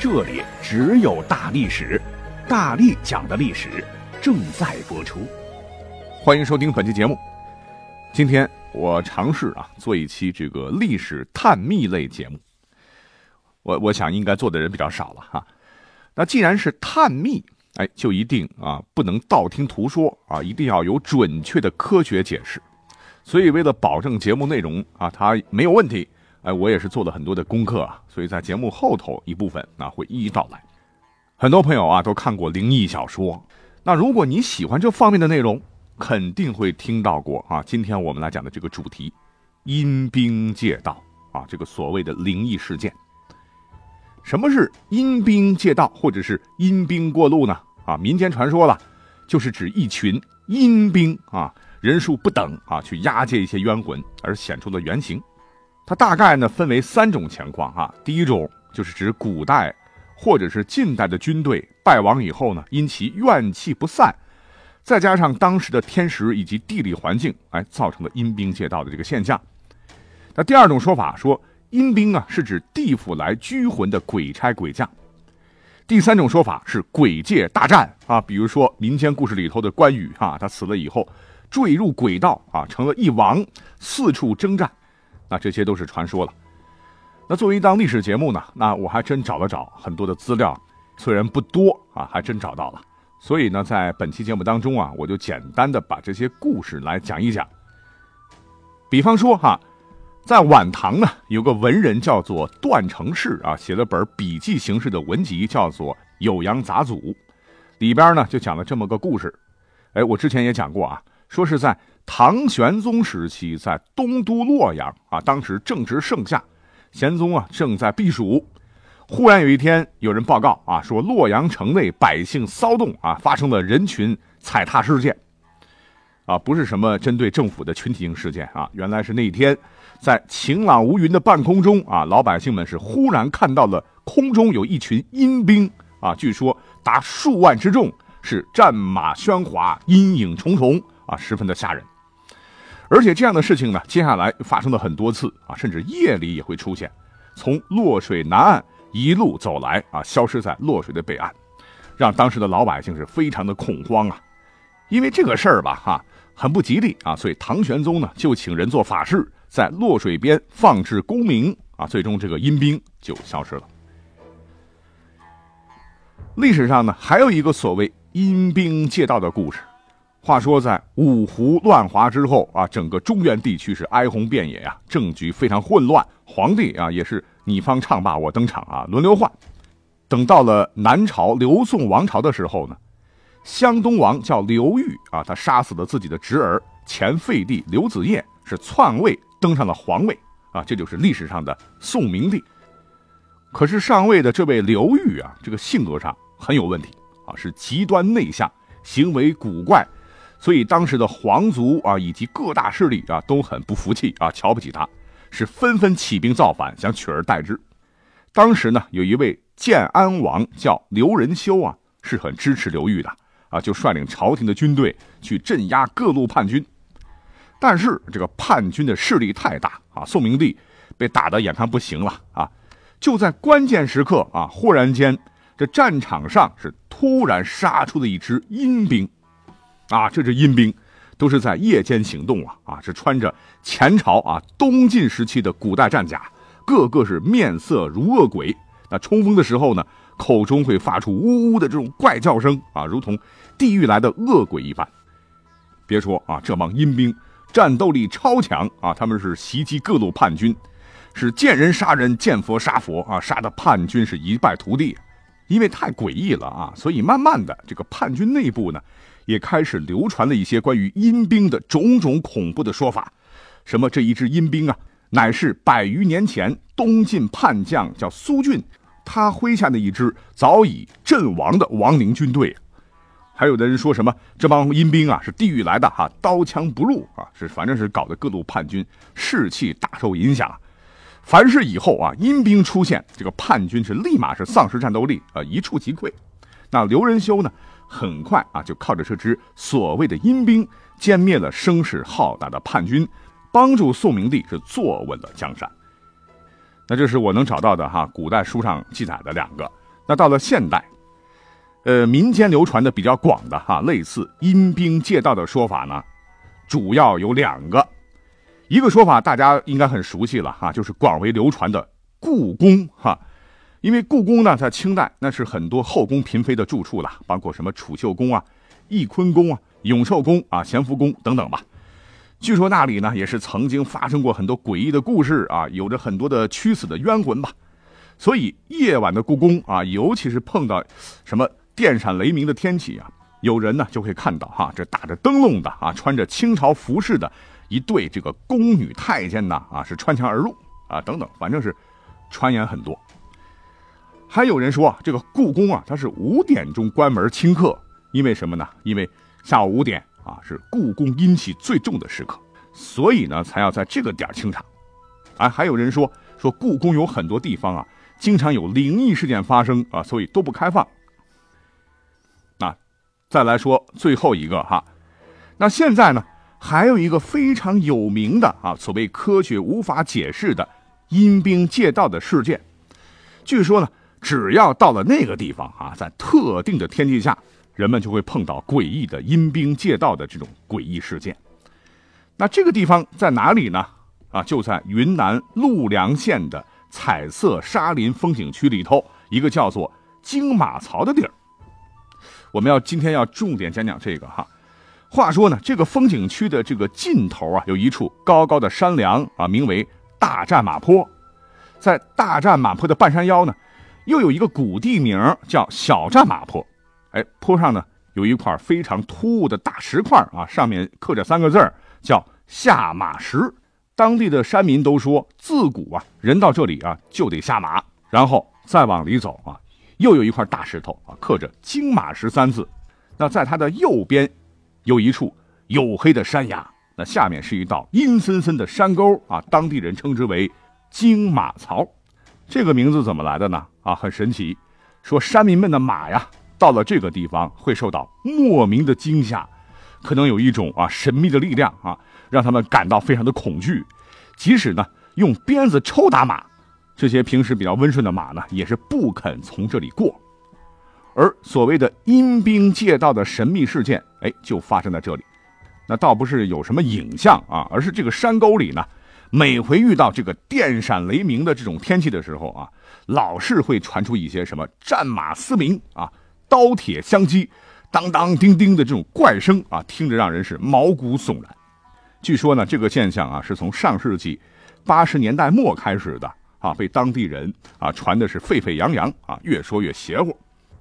这里只有大历史，大力讲的历史正在播出，欢迎收听本期节目。今天我尝试啊做一期这个历史探秘类节目。我我想应该做的人比较少了哈。那既然是探秘，哎，就一定啊不能道听途说啊，一定要有准确的科学解释。所以为了保证节目内容啊它没有问题。哎，我也是做了很多的功课啊，所以在节目后头一部分啊会一一道来。很多朋友啊都看过灵异小说，那如果你喜欢这方面的内容，肯定会听到过啊。今天我们来讲的这个主题——阴兵借道啊，这个所谓的灵异事件。什么是阴兵借道，或者是阴兵过路呢？啊，民间传说了，就是指一群阴兵啊，人数不等啊，去押解一些冤魂而显出的原形。它大概呢分为三种情况哈，第一种就是指古代或者是近代的军队败亡以后呢，因其怨气不散，再加上当时的天时以及地理环境，哎，造成了阴兵借道的这个现象。那第二种说法说阴兵啊是指地府来拘魂的鬼差鬼将。第三种说法是鬼界大战啊，比如说民间故事里头的关羽啊，他死了以后坠入鬼道啊，成了一王，四处征战。那这些都是传说了。那作为一档历史节目呢，那我还真找了找很多的资料，虽然不多啊，还真找到了。所以呢，在本期节目当中啊，我就简单的把这些故事来讲一讲。比方说哈，在晚唐呢，有个文人叫做段成式啊，写了本笔记形式的文集，叫做《酉阳杂俎》，里边呢就讲了这么个故事。哎，我之前也讲过啊，说是在。唐玄宗时期，在东都洛阳啊，当时正值盛夏，玄宗啊正在避暑。忽然有一天，有人报告啊，说洛阳城内百姓骚动啊，发生了人群踩踏事件。啊，不是什么针对政府的群体性事件啊，原来是那一天，在晴朗无云的半空中啊，老百姓们是忽然看到了空中有一群阴兵啊，据说达数万之众，是战马喧哗，阴影重重啊，十分的吓人。而且这样的事情呢，接下来发生了很多次啊，甚至夜里也会出现，从洛水南岸一路走来啊，消失在洛水的北岸，让当时的老百姓是非常的恐慌啊。因为这个事儿吧，哈，很不吉利啊，所以唐玄宗呢就请人做法事，在洛水边放置功名啊，最终这个阴兵就消失了。历史上呢，还有一个所谓阴兵借道的故事。话说，在五胡乱华之后啊，整个中原地区是哀鸿遍野呀，政局非常混乱，皇帝啊也是你方唱罢我登场啊，轮流换。等到了南朝刘宋王朝的时候呢，湘东王叫刘裕啊，他杀死了自己的侄儿前废帝刘子业，是篡位登上了皇位啊，这就是历史上的宋明帝。可是上位的这位刘裕啊，这个性格上很有问题啊，是极端内向，行为古怪。所以当时的皇族啊，以及各大势力啊，都很不服气啊，瞧不起他，是纷纷起兵造反，想取而代之。当时呢，有一位建安王叫刘仁修啊，是很支持刘裕的啊，就率领朝廷的军队去镇压各路叛军。但是这个叛军的势力太大啊，宋明帝被打得眼看不行了啊，就在关键时刻啊，忽然间这战场上是突然杀出了一支阴兵。啊，这支阴兵都是在夜间行动啊！啊，是穿着前朝啊东晋时期的古代战甲，个个是面色如恶鬼。那冲锋的时候呢，口中会发出呜呜的这种怪叫声啊，如同地狱来的恶鬼一般。别说啊，这帮阴兵战斗力超强啊，他们是袭击各路叛军，是见人杀人，见佛杀佛啊，杀的叛军是一败涂地。因为太诡异了啊，所以慢慢的这个叛军内部呢。也开始流传了一些关于阴兵的种种恐怖的说法，什么这一支阴兵啊，乃是百余年前东晋叛将叫苏峻，他麾下的一支早已阵亡的亡灵军队。还有的人说什么这帮阴兵啊是地狱来的哈，刀枪不入啊，是反正是搞得各路叛军士气大受影响。凡是以后啊阴兵出现，这个叛军是立马是丧失战斗力啊，一触即溃。那刘仁修呢，很快啊就靠着这支所谓的阴兵歼灭了声势浩大的叛军，帮助宋明帝是坐稳了江山。那这是我能找到的哈古代书上记载的两个。那到了现代。呃，民间流传的比较广的哈，类似阴兵借道的说法呢，主要有两个。一个说法大家应该很熟悉了哈，就是广为流传的故宫哈。因为故宫呢，在清代那是很多后宫嫔妃的住处了，包括什么储秀宫啊、翊坤宫啊、永寿宫啊、咸福宫等等吧。据说那里呢，也是曾经发生过很多诡异的故事啊，有着很多的屈死的冤魂吧。所以夜晚的故宫啊，尤其是碰到什么。电闪雷鸣的天气啊，有人呢就会看到哈，这打着灯笼的啊，穿着清朝服饰的一对这个宫女太监呐啊，是穿墙而入啊，等等，反正是传言很多。还有人说啊这个故宫啊，它是五点钟关门清客，因为什么呢？因为下午五点啊是故宫阴气最重的时刻，所以呢才要在这个点清场。啊，还有人说说故宫有很多地方啊，经常有灵异事件发生啊，所以都不开放。啊再来说最后一个哈，那现在呢，还有一个非常有名的啊，所谓科学无法解释的阴兵借道的事件。据说呢，只要到了那个地方啊，在特定的天气下，人们就会碰到诡异的阴兵借道的这种诡异事件。那这个地方在哪里呢？啊，就在云南陆良县的彩色沙林风景区里头，一个叫做金马槽的地儿。我们要今天要重点讲讲这个哈。话说呢，这个风景区的这个尽头啊，有一处高高的山梁啊，名为大战马坡。在大战马坡的半山腰呢，又有一个古地名叫小战马坡。哎，坡上呢有一块非常突兀的大石块啊，上面刻着三个字，叫下马石。当地的山民都说，自古啊，人到这里啊就得下马，然后再往里走啊。又有一块大石头啊，刻着“金马石”三字。那在它的右边，有一处黝黑的山崖，那下面是一道阴森森的山沟啊，当地人称之为“金马槽”。这个名字怎么来的呢？啊，很神奇。说山民们的马呀，到了这个地方会受到莫名的惊吓，可能有一种啊神秘的力量啊，让他们感到非常的恐惧。即使呢用鞭子抽打马。这些平时比较温顺的马呢，也是不肯从这里过。而所谓的阴兵借道的神秘事件，哎，就发生在这里。那倒不是有什么影像啊，而是这个山沟里呢，每回遇到这个电闪雷鸣的这种天气的时候啊，老是会传出一些什么战马嘶鸣啊、刀铁相击、当当叮叮的这种怪声啊，听着让人是毛骨悚然。据说呢，这个现象啊，是从上世纪八十年代末开始的。啊，被当地人啊传的是沸沸扬扬啊，越说越邪乎。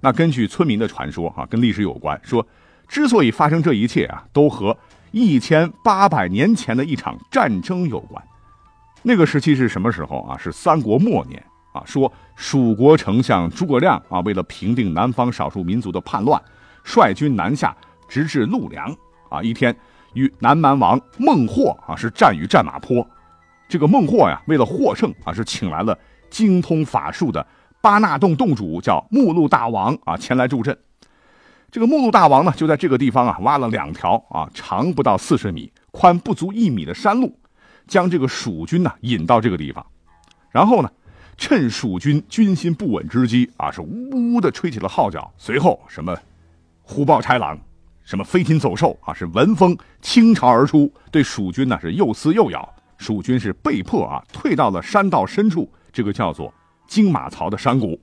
那根据村民的传说啊，跟历史有关，说之所以发生这一切啊，都和一千八百年前的一场战争有关。那个时期是什么时候啊？是三国末年啊。说蜀国丞相诸葛亮啊，为了平定南方少数民族的叛乱，率军南下，直至陆梁啊。一天与南蛮王孟获啊，是战于战马坡。这个孟获呀，为了获胜啊，是请来了精通法术的巴纳洞洞主，叫目录大王啊，前来助阵。这个目录大王呢，就在这个地方啊，挖了两条啊，长不到四十米、宽不足一米的山路，将这个蜀军呢引到这个地方，然后呢，趁蜀军军心不稳之机啊，是呜呜的吹起了号角。随后什么虎豹豺狼，什么飞禽走兽啊，是闻风倾巢而出，对蜀军呢是又撕又咬。蜀军是被迫啊退到了山道深处，这个叫做金马槽的山谷。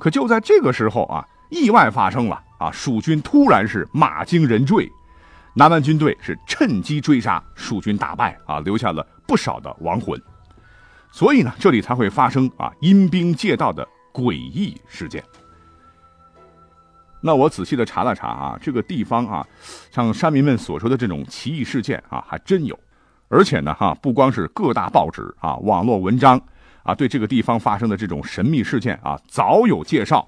可就在这个时候啊，意外发生了啊，蜀军突然是马惊人坠，南蛮军队是趁机追杀，蜀军大败啊，留下了不少的亡魂。所以呢，这里才会发生啊阴兵借道的诡异事件。那我仔细的查了查啊，这个地方啊，像山民们所说的这种奇异事件啊，还真有。而且呢，哈，不光是各大报纸啊、网络文章啊，对这个地方发生的这种神秘事件啊，早有介绍。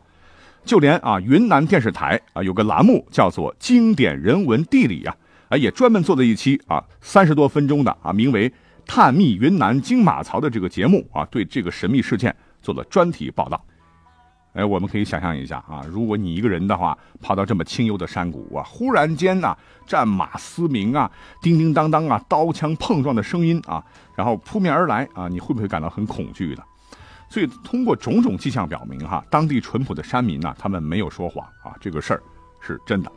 就连啊，云南电视台啊，有个栏目叫做《经典人文地理》呀，啊，也专门做了一期啊，三十多分钟的啊，名为《探秘云南金马槽》的这个节目啊，对这个神秘事件做了专题报道。哎，我们可以想象一下啊，如果你一个人的话，跑到这么清幽的山谷啊，忽然间呐，战马嘶鸣啊，叮叮当当啊，刀枪碰撞的声音啊，然后扑面而来啊，你会不会感到很恐惧的？所以，通过种种迹象表明，哈，当地淳朴的山民呢，他们没有说谎啊，这个事儿是真的。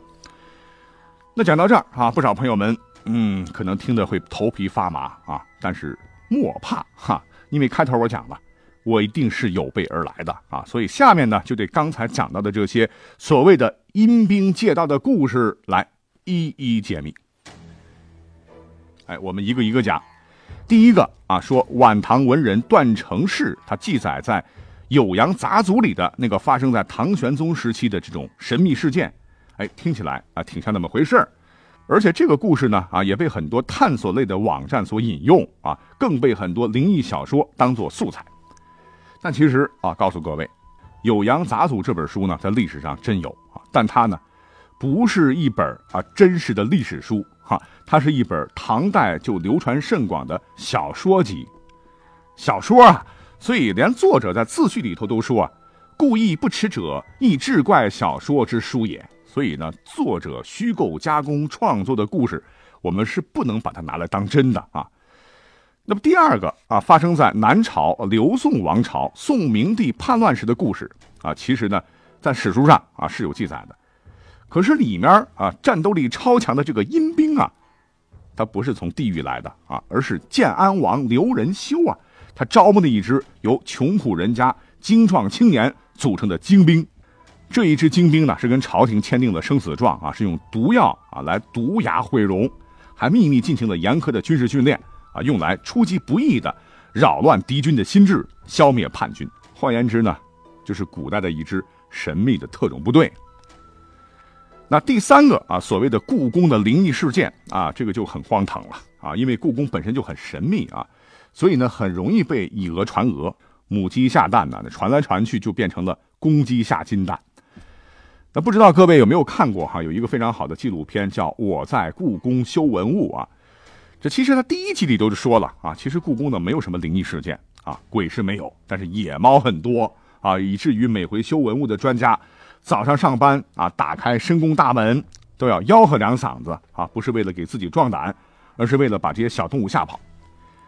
那讲到这儿啊，不少朋友们，嗯，可能听得会头皮发麻啊，但是莫怕哈，因为开头我讲了，我一定是有备而来的啊，所以下面呢，就对刚才讲到的这些所谓的阴兵借道的故事来一一解密。哎，我们一个一个讲。第一个啊，说晚唐文人段成式，他记载在《酉阳杂族里的那个发生在唐玄宗时期的这种神秘事件，哎，听起来啊挺像那么回事儿。而且这个故事呢啊，也被很多探索类的网站所引用啊，更被很多灵异小说当做素材。但其实啊，告诉各位，《酉阳杂族这本书呢，在历史上真有啊，但它呢，不是一本啊真实的历史书。哈，它是一本唐代就流传甚广的小说集，小说啊，所以连作者在自序里头都说啊，故意不耻者，亦志怪小说之书也。所以呢，作者虚构加工创作的故事，我们是不能把它拿来当真的啊。那么第二个啊，发生在南朝刘宋王朝宋明帝叛乱时的故事啊，其实呢，在史书上啊是有记载的。可是里面啊，战斗力超强的这个阴兵啊，他不是从地狱来的啊，而是建安王刘仁修啊，他招募的一支由穷苦人家精壮青年组成的精兵。这一支精兵呢，是跟朝廷签订了生死状啊，是用毒药啊来毒牙毁容，还秘密进行了严苛的军事训练啊，用来出其不意的扰乱敌军的心智，消灭叛军。换言之呢，就是古代的一支神秘的特种部队。那第三个啊，所谓的故宫的灵异事件啊，这个就很荒唐了啊，因为故宫本身就很神秘啊，所以呢，很容易被以讹传讹，母鸡下蛋呢，传来传去就变成了公鸡下金蛋。那不知道各位有没有看过哈？有一个非常好的纪录片叫《我在故宫修文物》啊，这其实它第一集里都是说了啊，其实故宫呢没有什么灵异事件啊，鬼是没有，但是野猫很多啊，以至于每回修文物的专家。早上上班啊，打开深宫大门都要吆喝两嗓子啊，不是为了给自己壮胆，而是为了把这些小动物吓跑。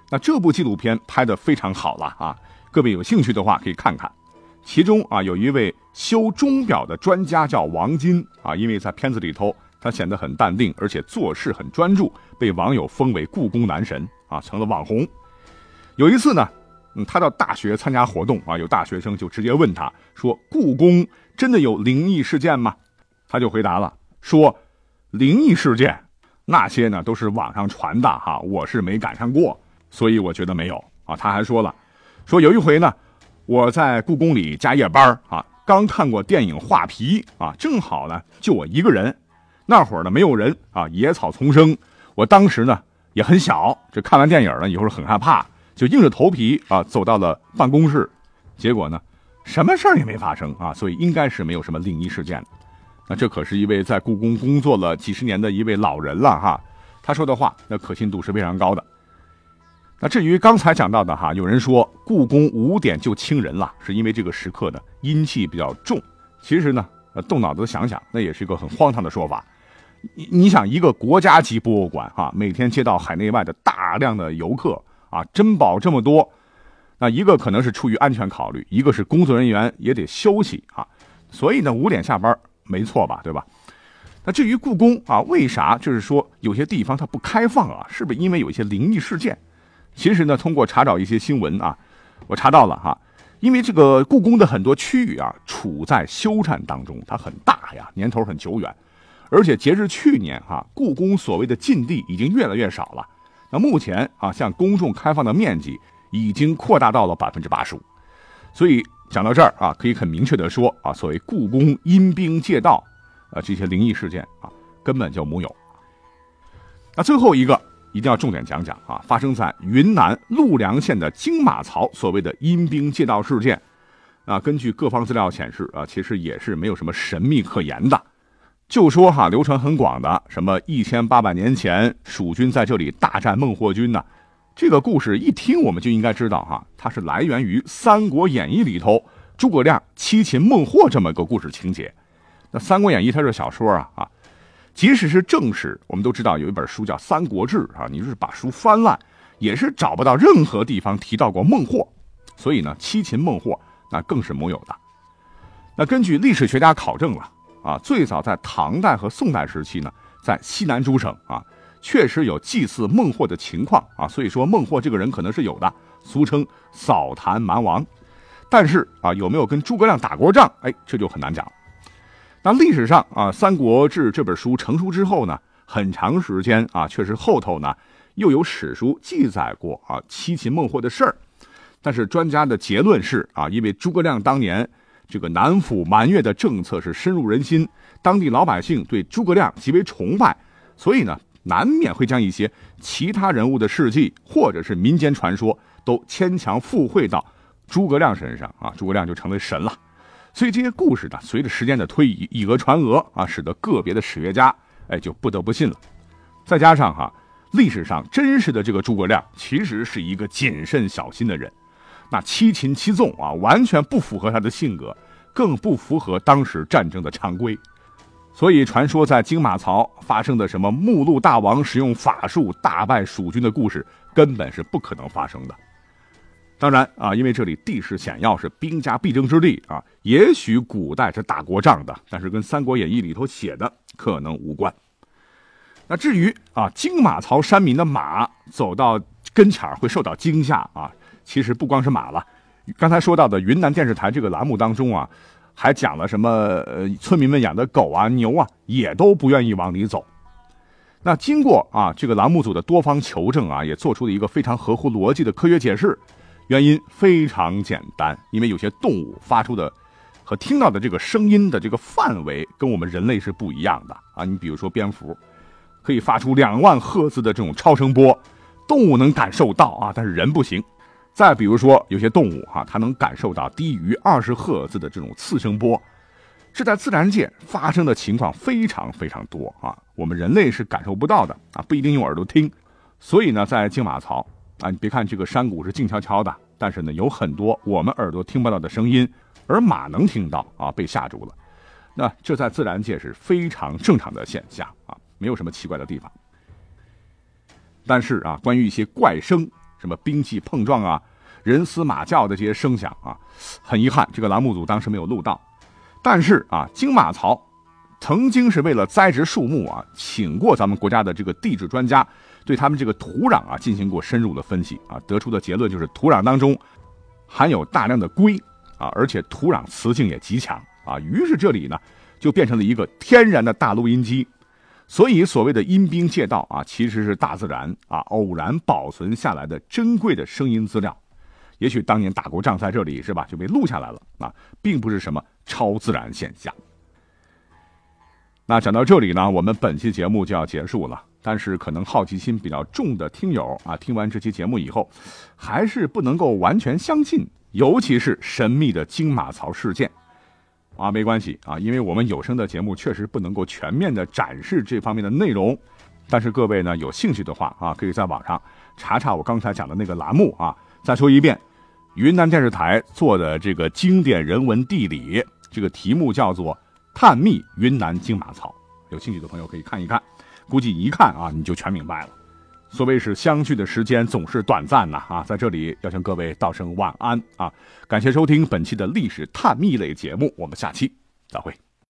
那这部纪录片拍的非常好了啊，各位有兴趣的话可以看看。其中啊，有一位修钟表的专家叫王金啊，因为在片子里头他显得很淡定，而且做事很专注，被网友封为故宫男神啊，成了网红。有一次呢。嗯，他到大学参加活动啊，有大学生就直接问他说：“故宫真的有灵异事件吗？”他就回答了说：“灵异事件那些呢都是网上传的哈，我是没赶上过，所以我觉得没有啊。”他还说了，说有一回呢，我在故宫里加夜班啊，刚看过电影《画皮》啊，正好呢就我一个人，那会儿呢没有人啊，野草丛生，我当时呢也很小，这看完电影呢以后很害怕。就硬着头皮啊走到了办公室，结果呢，什么事儿也没发生啊，所以应该是没有什么灵异事件。那这可是一位在故宫工作了几十年的一位老人了哈，他说的话那可信度是非常高的。那至于刚才讲到的哈，有人说故宫五点就清人了，是因为这个时刻呢阴气比较重。其实呢，动脑子想想，那也是一个很荒唐的说法。你你想，一个国家级博物馆哈，每天接到海内外的大量的游客。啊，珍宝这么多，那一个可能是出于安全考虑，一个是工作人员也得休息啊，所以呢五点下班没错吧，对吧？那至于故宫啊，为啥就是说有些地方它不开放啊？是不是因为有一些灵异事件？其实呢，通过查找一些新闻啊，我查到了哈，因为这个故宫的很多区域啊处在修缮当中，它很大呀，年头很久远，而且截至去年哈，故宫所谓的禁地已经越来越少了。那目前啊，向公众开放的面积已经扩大到了百分之八十五，所以讲到这儿啊，可以很明确的说啊，所谓故宫阴兵借道啊这些灵异事件啊，根本就木有。那最后一个一定要重点讲讲啊，发生在云南陆良县的金马槽所谓的阴兵借道事件。啊，根据各方资料显示啊，其实也是没有什么神秘可言的。就说哈，流传很广的什么一千八百年前蜀军在这里大战孟获军呢？这个故事一听我们就应该知道哈，它是来源于《三国演义》里头诸葛亮七擒孟获这么一个故事情节。那《三国演义》它是小说啊啊，即使是正史，我们都知道有一本书叫《三国志》啊，你就是把书翻烂，也是找不到任何地方提到过孟获。所以呢，七擒孟获那更是没有的。那根据历史学家考证了。啊，最早在唐代和宋代时期呢，在西南诸省啊，确实有祭祀孟获的情况啊，所以说孟获这个人可能是有的，俗称扫坛蛮王。但是啊，有没有跟诸葛亮打过仗？哎，这就很难讲。那历史上啊，《三国志》这本书成书之后呢，很长时间啊，确实后头呢又有史书记载过啊七擒孟获的事儿。但是专家的结论是啊，因为诸葛亮当年。这个南抚蛮越的政策是深入人心，当地老百姓对诸葛亮极为崇拜，所以呢，难免会将一些其他人物的事迹或者是民间传说都牵强附会到诸葛亮身上啊，诸葛亮就成为神了。所以这些故事呢，随着时间的推移，以讹传讹啊，使得个别的史学家哎就不得不信了。再加上哈，历史上真实的这个诸葛亮其实是一个谨慎小心的人。那七擒七纵啊，完全不符合他的性格，更不符合当时战争的常规。所以，传说在金马槽发生的什么目录大王使用法术大败蜀军的故事，根本是不可能发生的。当然啊，因为这里地势险要，是兵家必争之地啊，也许古代是打过仗的，但是跟《三国演义》里头写的可能无关。那至于啊，金马槽山民的马走到跟前会受到惊吓啊。其实不光是马了，刚才说到的云南电视台这个栏目当中啊，还讲了什么？呃，村民们养的狗啊、牛啊，也都不愿意往里走。那经过啊这个栏目组的多方求证啊，也做出了一个非常合乎逻辑的科学解释。原因非常简单，因为有些动物发出的和听到的这个声音的这个范围跟我们人类是不一样的啊。你比如说蝙蝠，可以发出两万赫兹的这种超声波，动物能感受到啊，但是人不行。再比如说，有些动物哈，它能感受到低于二十赫兹的这种次声波，这在自然界发生的情况非常非常多啊。我们人类是感受不到的啊，不一定用耳朵听。所以呢，在金马槽啊，你别看这个山谷是静悄悄的，但是呢，有很多我们耳朵听不到的声音，而马能听到啊，被吓住了。那这在自然界是非常正常的现象啊，没有什么奇怪的地方。但是啊，关于一些怪声。什么兵器碰撞啊，人嘶马叫的这些声响啊，很遗憾，这个栏目组当时没有录到。但是啊，金马槽曾经是为了栽植树木啊，请过咱们国家的这个地质专家，对他们这个土壤啊进行过深入的分析啊，得出的结论就是土壤当中含有大量的硅啊，而且土壤磁性也极强啊，于是这里呢就变成了一个天然的大录音机。所以，所谓的阴兵借道啊，其实是大自然啊偶然保存下来的珍贵的声音资料。也许当年打过仗在这里是吧，就被录下来了啊，并不是什么超自然现象。那讲到这里呢，我们本期节目就要结束了。但是，可能好奇心比较重的听友啊，听完这期节目以后，还是不能够完全相信，尤其是神秘的金马槽事件。啊，没关系啊，因为我们有声的节目确实不能够全面的展示这方面的内容，但是各位呢有兴趣的话啊，可以在网上查查我刚才讲的那个栏目啊。再说一遍，云南电视台做的这个经典人文地理，这个题目叫做《探秘云南金马草》，有兴趣的朋友可以看一看，估计一看啊你就全明白了。所谓是相聚的时间总是短暂呐啊，在这里要向各位道声晚安啊！感谢收听本期的历史探秘类节目，我们下期再会。